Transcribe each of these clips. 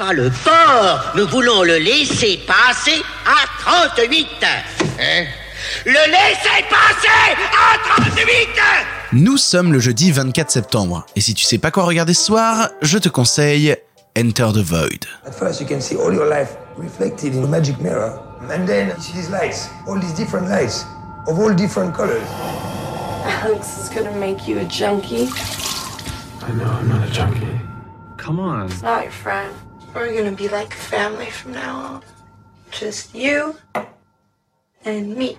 Pas le port, nous voulons le laisser passer à 38. Hein? Le laisser passer à 38 Nous sommes le jeudi 24 septembre, et si tu sais pas quoi regarder ce soir, je te conseille Enter the Void. At first, you can see all your life reflected in a magic mirror. And then you see these lights, all these different lights, of all different colors. Alex is gonna make you a junkie. I know I'm not a junkie. Come on. Not your friend. We're gonna be like family from now on. Just you and me.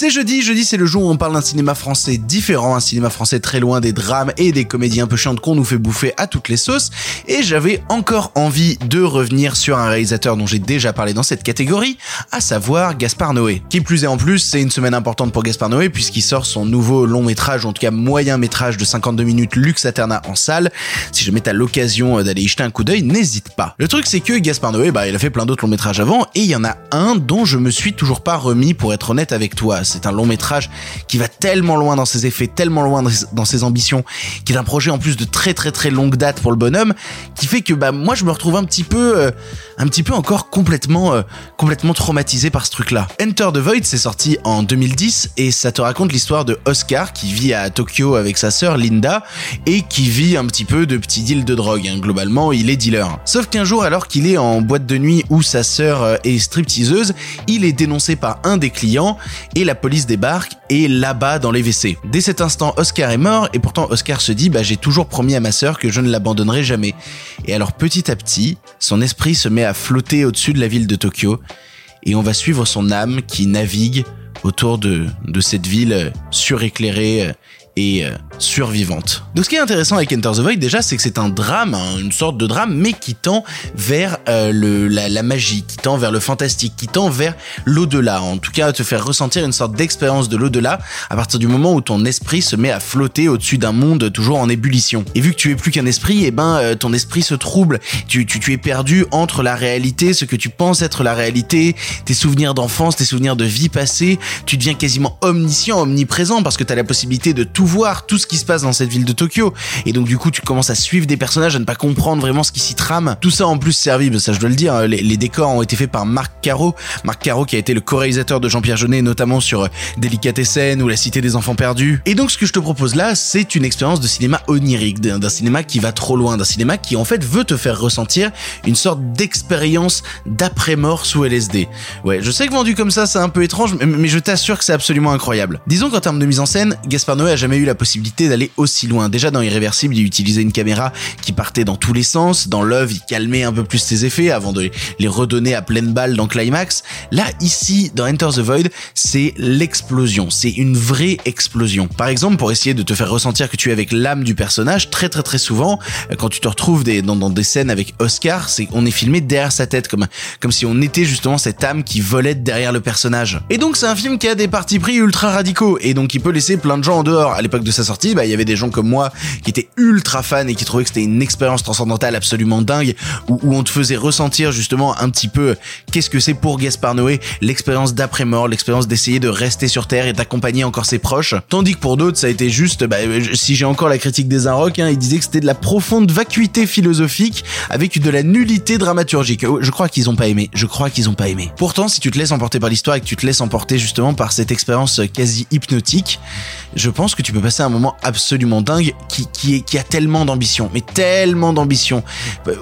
C'est jeudi, jeudi c'est le jour où on parle d'un cinéma français différent, un cinéma français très loin des drames et des comédies un peu chiantes qu'on nous fait bouffer à toutes les sauces, et j'avais encore envie de revenir sur un réalisateur dont j'ai déjà parlé dans cette catégorie, à savoir Gaspard Noé. Qui plus est en plus, c'est une semaine importante pour Gaspard Noé puisqu'il sort son nouveau long métrage, en tout cas moyen métrage de 52 minutes Lux Aterna en salle. Si jamais t'as l'occasion d'aller y jeter un coup d'œil, n'hésite pas. Le truc c'est que Gaspard Noé, bah il a fait plein d'autres longs métrages avant, et il y en a un dont je me suis toujours pas remis pour être honnête avec toi. C'est un long métrage qui va tellement loin dans ses effets, tellement loin dans ses ambitions, qui est un projet en plus de très très très longue date pour le bonhomme, qui fait que bah moi je me retrouve un petit peu, euh, un petit peu encore complètement, euh, complètement traumatisé par ce truc-là. Enter the Void, c'est sorti en 2010 et ça te raconte l'histoire de Oscar qui vit à Tokyo avec sa sœur Linda et qui vit un petit peu de petits deals de drogue. hein. Globalement, il est dealer. Sauf qu'un jour, alors qu'il est en boîte de nuit où sa sœur euh, est stripteaseuse, il est dénoncé par un des clients et la police débarque et l'abat dans les WC. Dès cet instant, Oscar est mort et pourtant Oscar se dit bah j'ai toujours promis à ma sœur que je ne l'abandonnerai jamais. Et alors petit à petit, son esprit se met à flotter au-dessus de la ville de Tokyo et on va suivre son âme qui navigue autour de, de cette ville euh, suréclairée euh, et euh, survivante. Donc ce qui est intéressant avec Enter the Void déjà c'est que c'est un drame, hein, une sorte de drame mais qui tend vers euh, le, la, magie, qui tend vers le fantastique, qui tend vers l'au-delà, en tout cas te faire ressentir une sorte d'expérience de l'au-delà à partir du moment où ton esprit se met à flotter au-dessus d'un monde toujours en ébullition. Et vu que tu es plus qu'un esprit, et ben euh, ton esprit se trouble, tu, tu, tu es perdu entre la réalité, ce que tu penses être la réalité, tes souvenirs d'enfance, tes souvenirs de vie passée, tu deviens quasiment omniscient, omniprésent parce que tu as la possibilité de tout voir, tout ce qui se passe dans cette ville de Tokyo. Et donc du coup, tu commences à suivre des personnages, à ne pas comprendre vraiment ce qui s'y trame. Tout ça en plus servi, ça je dois le dire, hein, les, décors ont été faits par Marc Caro. Marc Caro qui a été le co-réalisateur de Jean-Pierre Jeunet, notamment sur euh, Délicatessen ou La Cité des Enfants Perdus. Et donc ce que je te propose là, c'est une expérience de cinéma onirique, d'un d'un cinéma qui va trop loin, d'un cinéma qui en fait veut te faire ressentir une sorte d'expérience d'après-mort sous LSD. Ouais, je sais que vendu comme ça, c'est un peu étrange, mais, mais je t'assure que c'est absolument incroyable. Disons qu'en termes de mise en scène, Gaspard Noé a jamais eu la possibilité d'aller aussi loin. Déjà dans Irréversible, il utilisait une caméra qui partait dans tous les sens. Dans Love, il calmait un peu plus ses effets avant de les redonner à pleine balle dans Climax. Là, ici, dans Enter the Void, c'est l'explosion. C'est une vraie explosion. Par exemple, pour essayer de te faire ressentir que tu es avec l'âme du personnage, très très très souvent, quand tu te retrouves dans, dans des scènes avec Oscar, c'est on est filmé derrière sa tête, comme comme si on était justement cette âme qui volait derrière le personnage. Et donc c'est un film qui a des partis pris ultra radicaux et donc il peut laisser plein de gens en dehors. À l'époque de sa sortie, bah il y avait des gens comme moi qui étaient ultra fans et qui trouvaient que c'était une expérience transcendantale absolument dingue où, on te faisait ressentir justement un petit peu qu'est-ce que c'est pour Gaspard Noé l'expérience d'après-mort, l'expérience d'essayer de rester sur terre et d'accompagner encore ses proches. Tandis que pour d'autres, ça a été juste, bah, je- si j'ai encore la critique des Inrocks, hein, ils disaient que c'était de la profonde vacuité philosophique avec de la nullité dramaturgique. Oh, Je crois qu'ils ont pas aimé. Je crois qu'ils ont pas aimé. Pourtant, si tu te laisses emporter par l'histoire et que tu te laisses emporter justement par cette expérience quasi hypnotique, je pense que tu peux passer un moment absolument dingue qui, qui, a tellement d'ambition, mais tellement d'ambition. Euh,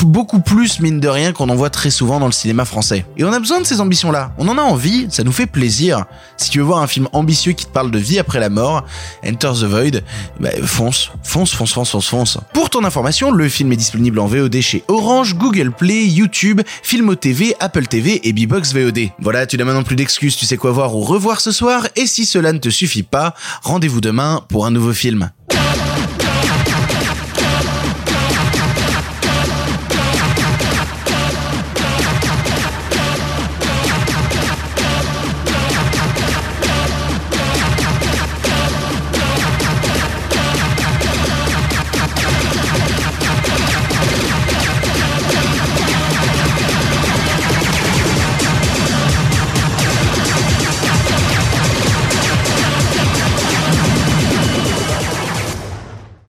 Beaucoup plus, mine de rien, qu'on en voit très souvent dans le cinéma français. Et on a besoin de ces ambitions-là. On en a envie, ça nous fait plaisir. Si tu veux voir un film ambitieux qui te parle de vie après la mort, Enter the Void, bah, fonce, fonce, fonce, fonce, fonce, fonce. Pour ton information, le film est disponible en VOD chez Orange, Google Play, YouTube, Filmo TV, Apple TV et Bbox VOD. Voilà, tu n'as maintenant plus d'excuses, tu sais quoi voir ou revoir ce soir, et si cela ne te suffit pas, rendez-vous pour un nouveau film.